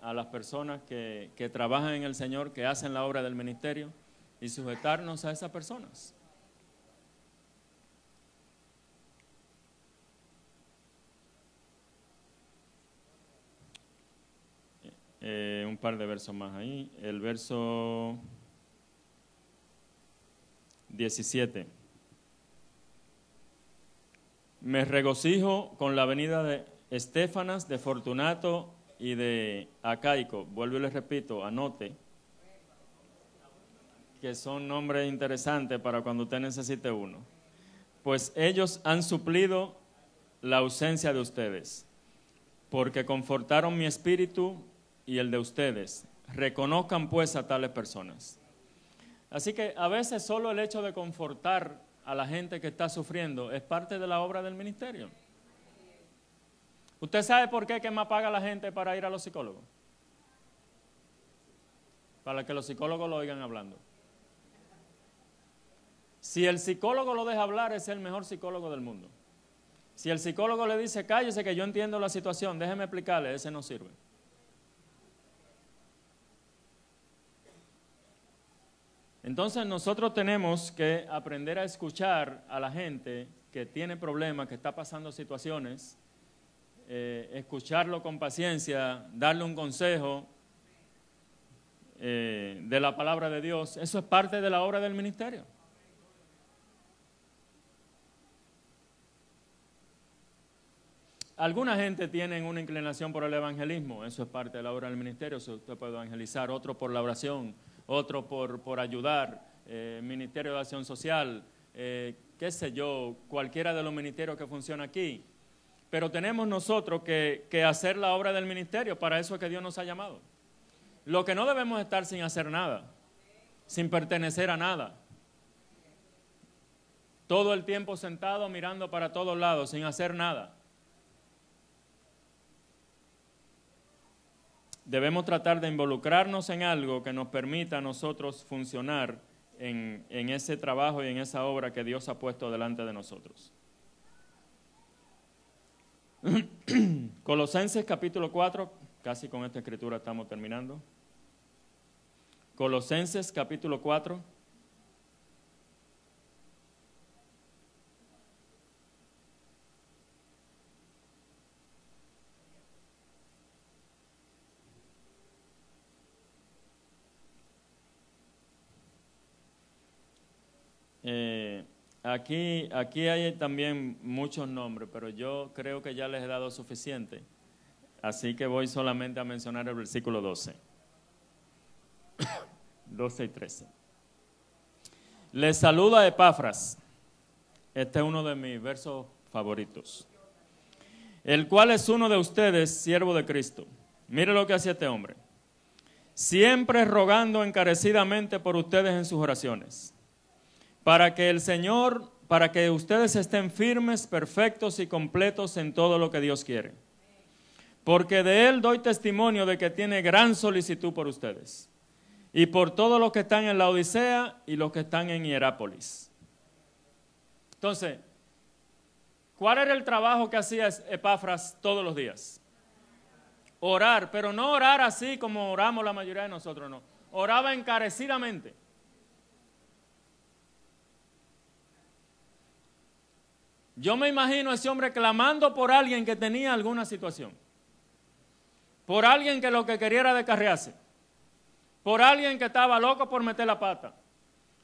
a las personas que, que trabajan en el Señor, que hacen la obra del ministerio, y sujetarnos a esas personas. Eh, un par de versos más ahí. El verso 17. Me regocijo con la venida de Estefanas, de Fortunato y de Acaico. Vuelvo y les repito, anote que son nombres interesantes para cuando usted necesite uno. Pues ellos han suplido la ausencia de ustedes, porque confortaron mi espíritu y el de ustedes. Reconozcan pues a tales personas. Así que a veces solo el hecho de confortar a la gente que está sufriendo es parte de la obra del ministerio. ¿Usted sabe por qué que más paga la gente para ir a los psicólogos? Para que los psicólogos lo oigan hablando. Si el psicólogo lo deja hablar, es el mejor psicólogo del mundo. Si el psicólogo le dice, cállese que yo entiendo la situación, déjeme explicarle, ese no sirve. Entonces nosotros tenemos que aprender a escuchar a la gente que tiene problemas, que está pasando situaciones, eh, escucharlo con paciencia, darle un consejo eh, de la palabra de Dios. Eso es parte de la obra del ministerio. Alguna gente tiene una inclinación por el evangelismo, eso es parte de la obra del ministerio, usted puede evangelizar, otro por la oración, otro por, por ayudar, eh, Ministerio de Acción Social, eh, qué sé yo, cualquiera de los ministerios que funciona aquí. Pero tenemos nosotros que, que hacer la obra del ministerio, para eso es que Dios nos ha llamado. Lo que no debemos estar sin hacer nada, sin pertenecer a nada. Todo el tiempo sentado mirando para todos lados, sin hacer nada. Debemos tratar de involucrarnos en algo que nos permita a nosotros funcionar en, ese trabajo y en esa obra que Dios ha puesto delante de nosotros. Colosenses capítulo 4, casi con esta escritura estamos terminando. Colosenses capítulo 4. Eh, aquí, aquí hay también muchos nombres, pero yo creo que ya les he dado suficiente. Así que voy solamente a mencionar el versículo 12. 12 y 13. Les saluda Epafras. Este es uno de mis versos favoritos. El cual es uno de ustedes, siervo de Cristo. Mire lo que hacía este hombre. Siempre rogando encarecidamente por ustedes en sus oraciones para que el Señor, para que ustedes estén firmes, perfectos y completos en todo lo que Dios quiere. Porque de Él doy testimonio de que tiene gran solicitud por ustedes y por todos los que están en la Odisea y los que están en Hierápolis. Entonces, ¿cuál era el trabajo que hacía Epafras todos los días? Orar, pero no orar así como oramos la mayoría de nosotros, no. Oraba encarecidamente. Yo me imagino a ese hombre clamando por alguien que tenía alguna situación. Por alguien que lo que quería era descarriarse. Por alguien que estaba loco por meter la pata.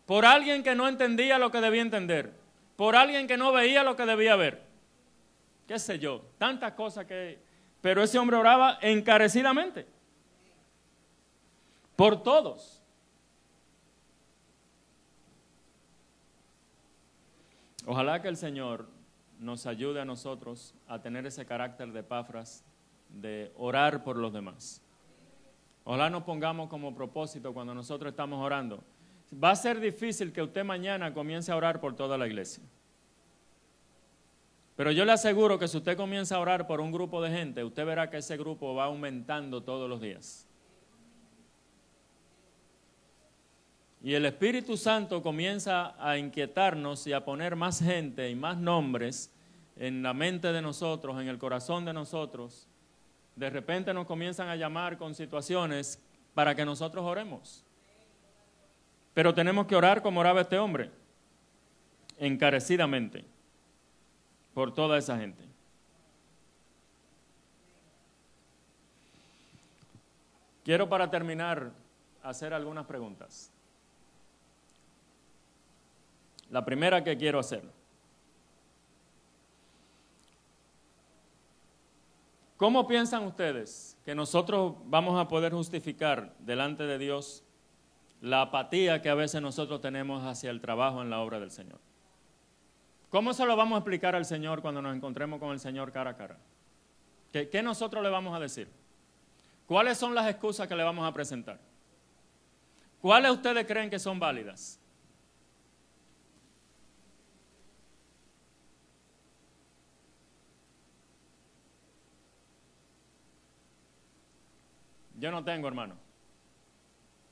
Por alguien que no entendía lo que debía entender. Por alguien que no veía lo que debía ver. Qué sé yo, tantas cosas que... Pero ese hombre oraba encarecidamente. Por todos. Ojalá que el Señor nos ayude a nosotros a tener ese carácter de Pafras, de orar por los demás. Ojalá nos pongamos como propósito cuando nosotros estamos orando. Va a ser difícil que usted mañana comience a orar por toda la iglesia. Pero yo le aseguro que si usted comienza a orar por un grupo de gente, usted verá que ese grupo va aumentando todos los días. Y el Espíritu Santo comienza a inquietarnos y a poner más gente y más nombres en la mente de nosotros, en el corazón de nosotros. De repente nos comienzan a llamar con situaciones para que nosotros oremos. Pero tenemos que orar como oraba este hombre, encarecidamente por toda esa gente. Quiero para terminar hacer algunas preguntas. La primera que quiero hacer. ¿Cómo piensan ustedes que nosotros vamos a poder justificar delante de Dios la apatía que a veces nosotros tenemos hacia el trabajo en la obra del Señor? ¿Cómo se lo vamos a explicar al Señor cuando nos encontremos con el Señor cara a cara? ¿Qué, nosotros le vamos a decir? ¿Cuáles son las excusas que le vamos a presentar? ¿Cuáles ustedes creen que son válidas? Yo no tengo, hermano.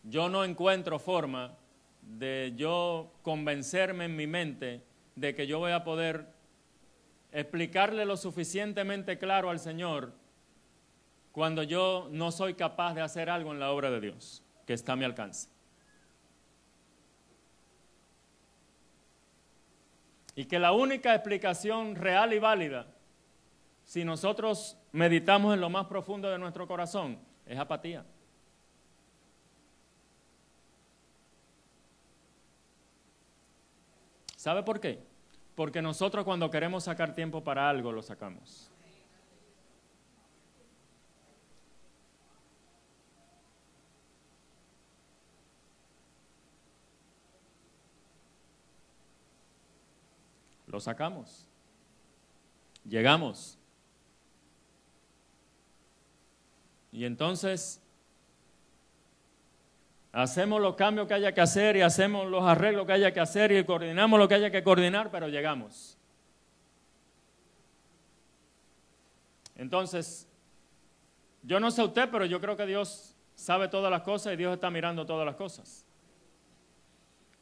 Yo no encuentro forma de yo convencerme en mi mente de que yo voy a poder explicarle lo suficientemente claro al Señor cuando yo no soy capaz de hacer algo en la obra de Dios que está a mi alcance. Y que la única explicación real y válida, si nosotros meditamos en lo más profundo de nuestro corazón, es apatía. ¿Sabe por qué? Porque nosotros cuando queremos sacar tiempo para algo, lo sacamos. Lo sacamos. Llegamos. Y entonces Hacemos los cambios que haya que hacer y hacemos los arreglos que haya que hacer y coordinamos lo que haya que coordinar, pero llegamos. Entonces, yo no sé usted, pero yo creo que Dios sabe todas las cosas y Dios está mirando todas las cosas.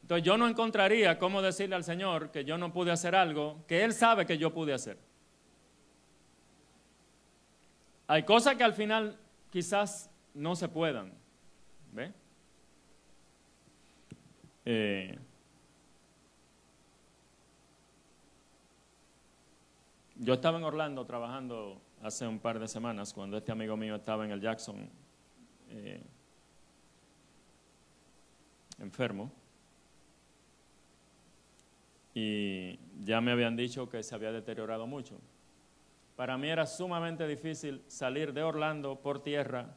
Entonces yo no encontraría cómo decirle al Señor que yo no pude hacer algo que Él sabe que yo pude hacer. Hay cosas que al final quizás no se puedan. ¿Ve? Eh, yo estaba en Orlando trabajando hace un par de semanas cuando este amigo mío estaba en el Jackson eh, enfermo y ya me habían dicho que se había deteriorado mucho. Para mí era sumamente difícil salir de Orlando por tierra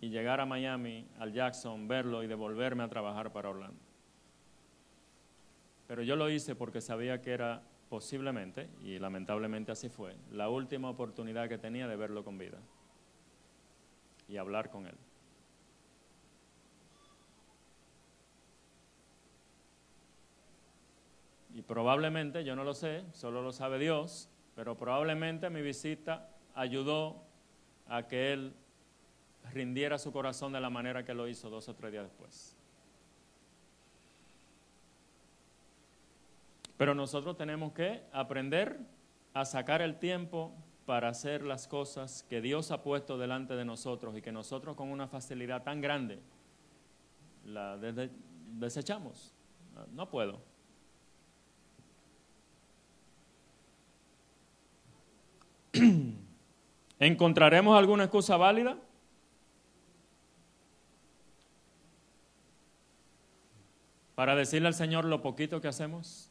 y llegar a Miami, al Jackson, verlo y devolverme a trabajar para Orlando. Pero yo lo hice porque sabía que era posiblemente, y lamentablemente así fue, la última oportunidad que tenía de verlo con vida y hablar con él. Y probablemente, yo no lo sé, solo lo sabe Dios, pero probablemente mi visita ayudó a que él rindiera su corazón de la manera que lo hizo dos o tres días después. Pero nosotros tenemos que aprender a sacar el tiempo para hacer las cosas que Dios ha puesto delante de nosotros y que nosotros con una facilidad tan grande la desechamos. No puedo. ¿Encontraremos alguna excusa válida? para decirle al Señor lo poquito que hacemos?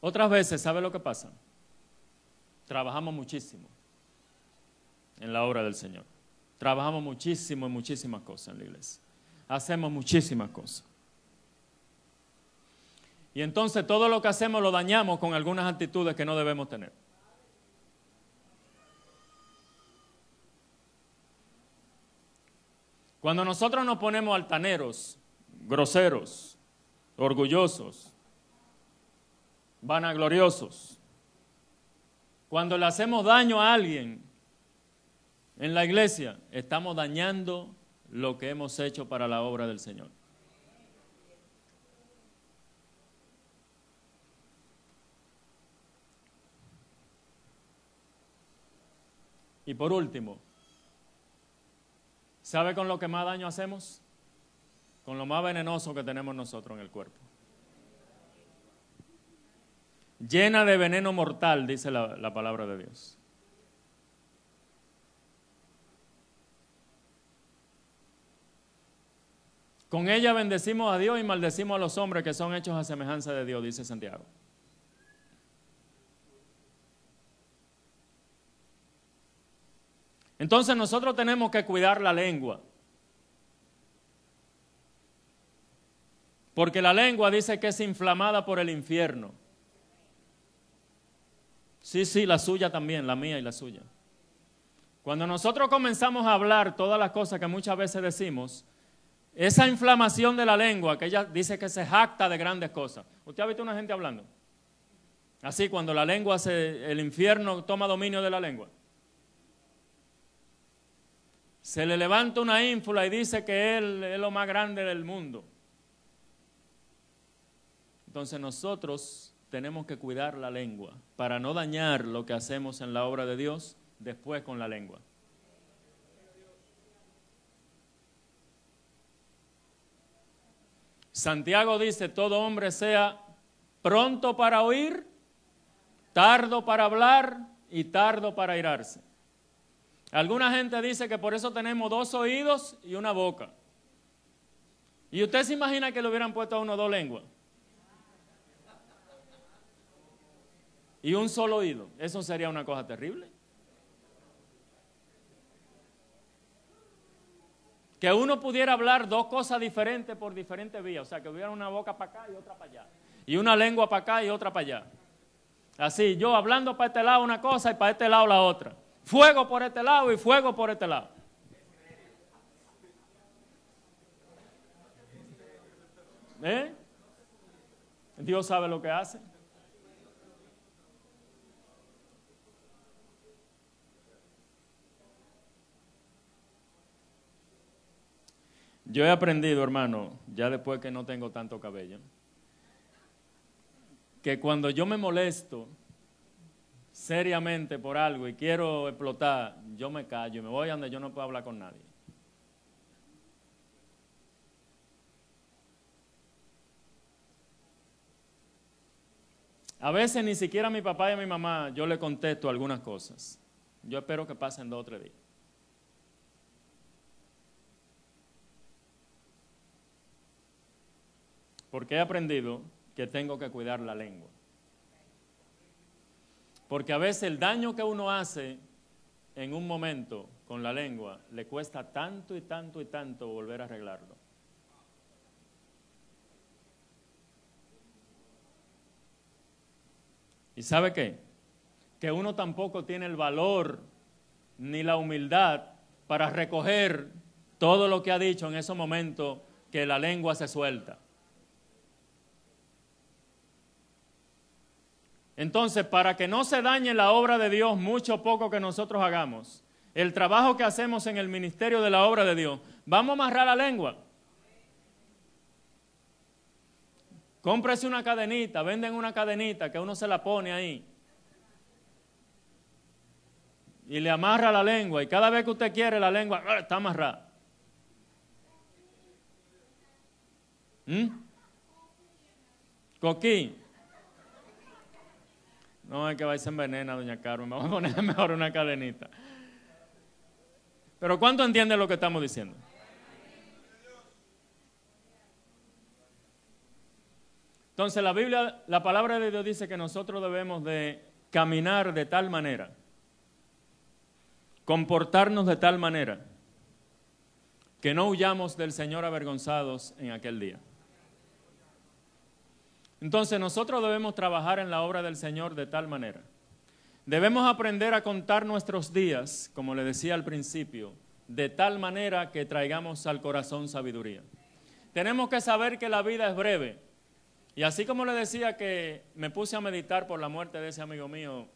Otras veces, ¿sabe lo que pasa? Trabajamos muchísimo en la obra del Señor. Trabajamos muchísimo en muchísimas cosas en la iglesia. Hacemos muchísimas cosas. Y entonces todo lo que hacemos lo dañamos con algunas actitudes que no debemos tener. Cuando nosotros nos ponemos altaneros, groseros, orgullosos, vanagloriosos, cuando le hacemos daño a alguien, en la iglesia, estamos dañando lo que hemos hecho para la obra del Señor. Y por último, ¿sabe con lo que más daño hacemos? Con lo más venenoso que tenemos nosotros en el cuerpo. Llena de veneno mortal, dice la, la palabra de Dios. Con ella bendecimos a Dios y maldecimos a los hombres que son hechos a semejanza de Dios, dice Santiago. Entonces nosotros tenemos que cuidar la lengua. Porque la lengua dice que es inflamada por el infierno. Sí, sí, la suya también, la mía y la suya. Cuando nosotros comenzamos a hablar todas las cosas que muchas veces decimos, esa inflamación de la lengua, que ella dice que se jacta de grandes cosas. ¿Usted ha visto una gente hablando? Así, cuando la lengua se, el infierno toma dominio de la lengua se le levanta una ínfula y dice que él es lo más grande del mundo. Entonces nosotros tenemos que cuidar la lengua para no dañar lo que hacemos en la obra de Dios después con la lengua. Santiago dice, todo hombre sea pronto para oír, tardo para hablar y tardo para irarse. Alguna gente dice que por eso tenemos dos oídos y una boca. ¿Y usted se imagina que le hubieran puesto a uno dos lenguas? Y un solo oído. Eso sería una cosa terrible. Que uno pudiera hablar dos cosas diferentes por diferentes vías. O sea, que hubiera una boca para acá y otra para allá. Y una lengua para acá y otra para allá. Así, yo hablando para este lado una cosa y para este lado la otra. Fuego por este lado y fuego por este lado. ¿Eh? Dios sabe lo que hace. Yo he aprendido, hermano, ya después que no tengo tanto cabello, que cuando yo me molesto, seriamente por algo y quiero explotar, yo me callo y me voy a donde yo no puedo hablar con nadie. A veces ni siquiera a mi papá y a mi mamá yo le contesto algunas cosas. Yo espero que pasen dos o tres días. Porque he aprendido que tengo que cuidar la lengua. Porque a veces el daño que uno hace en un momento con la lengua le cuesta tanto y tanto y tanto volver a arreglarlo. ¿Y sabe qué? Que uno tampoco tiene el valor ni la humildad para recoger todo lo que ha dicho en ese momento que la lengua se suelta. Entonces, para que no se dañe la obra de Dios, mucho o poco que nosotros hagamos, el trabajo que hacemos en el ministerio de la obra de Dios, vamos a amarrar la lengua. Cómprese una cadenita, venden una cadenita que uno se la pone ahí. Y le amarra la lengua. Y cada vez que usted quiere, la lengua ¡ah! está amarrada. ¿Mm? Coquín. No, es que va a envenena, doña Carmen. Vamos a poner mejor una cadenita. Pero ¿cuánto entiende lo que estamos diciendo? Entonces la Biblia, la palabra de Dios dice que nosotros debemos de caminar de tal manera, comportarnos de tal manera, que no huyamos del Señor avergonzados en aquel día. Entonces nosotros debemos trabajar en la obra del Señor de tal manera. Debemos aprender a contar nuestros días, como le decía al principio, de tal manera que traigamos al corazón sabiduría. Tenemos que saber que la vida es breve. Y así como le decía que me puse a meditar por la muerte de ese amigo mío,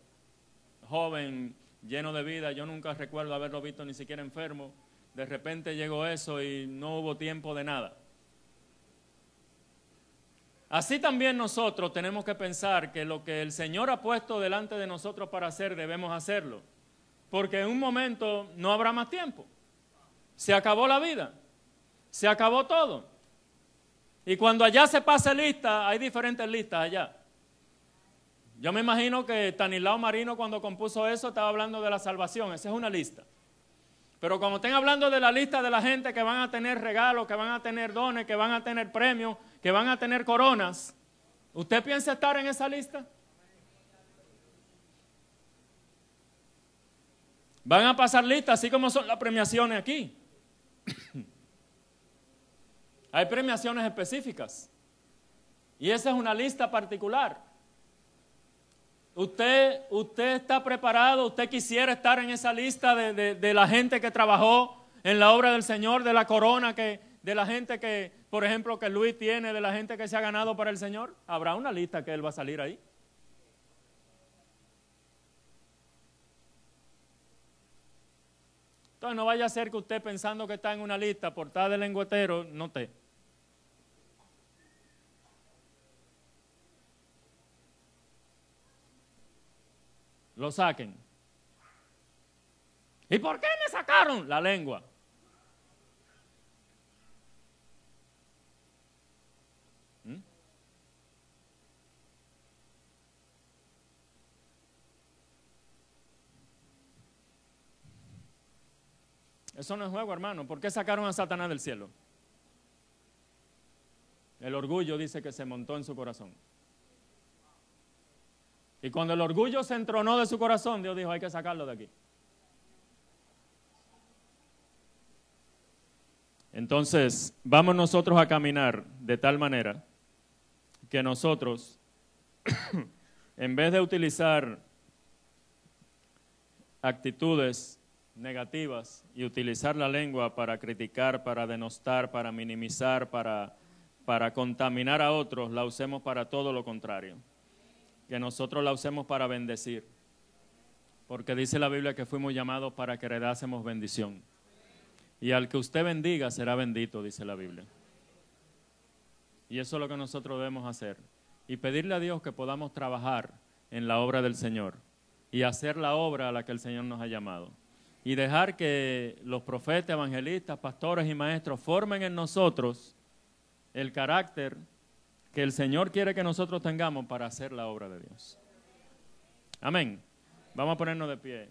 joven, lleno de vida, yo nunca recuerdo haberlo visto ni siquiera enfermo, de repente llegó eso y no hubo tiempo de nada. Así también nosotros tenemos que pensar que lo que el Señor ha puesto delante de nosotros para hacer, debemos hacerlo. Porque en un momento no habrá más tiempo. Se acabó la vida. Se acabó todo. Y cuando allá se pase lista, hay diferentes listas allá. Yo me imagino que Tanilao Marino cuando compuso eso estaba hablando de la salvación. Esa es una lista. Pero como estén hablando de la lista de la gente que van a tener regalos, que van a tener dones, que van a tener premios, que van a tener coronas, ¿usted piensa estar en esa lista? Van a pasar listas así como son las premiaciones aquí. Hay premiaciones específicas. Y esa es una lista particular. Usted, usted está preparado, usted quisiera estar en esa lista de, la gente que trabajó en la obra del Señor, de la corona, que, de la gente que, por ejemplo, que Luis tiene, de la gente que se ha ganado para el Señor. Habrá una lista que él va a salir ahí. Entonces no vaya a ser que usted pensando que está en una lista portada de lengüetero, no te. lo saquen. ¿Y por qué me sacaron la lengua? Eso no es juego, hermano. ¿Por qué sacaron a Satanás del cielo? El orgullo dice que se montó en su corazón. Y cuando el orgullo se entronó de su corazón, Dios dijo, hay que sacarlo de aquí. Entonces, vamos nosotros a caminar de tal manera que nosotros, en vez de utilizar actitudes negativas y utilizar la lengua para criticar, para denostar, para minimizar, para, para contaminar a otros, la usemos para todo lo contrario que nosotros la usemos para bendecir. Porque dice la Biblia que fuimos llamados para que heredásemos bendición. Y al que usted bendiga será bendito, dice la Biblia. Y eso es lo que nosotros debemos hacer. Y pedirle a Dios que podamos trabajar en la obra del Señor y hacer la obra a la que el Señor nos ha llamado. Y dejar que los profetas, evangelistas, pastores y maestros formen en nosotros el carácter que el Señor quiere que nosotros tengamos para hacer la obra de Dios. Amén. Vamos a ponernos de pie.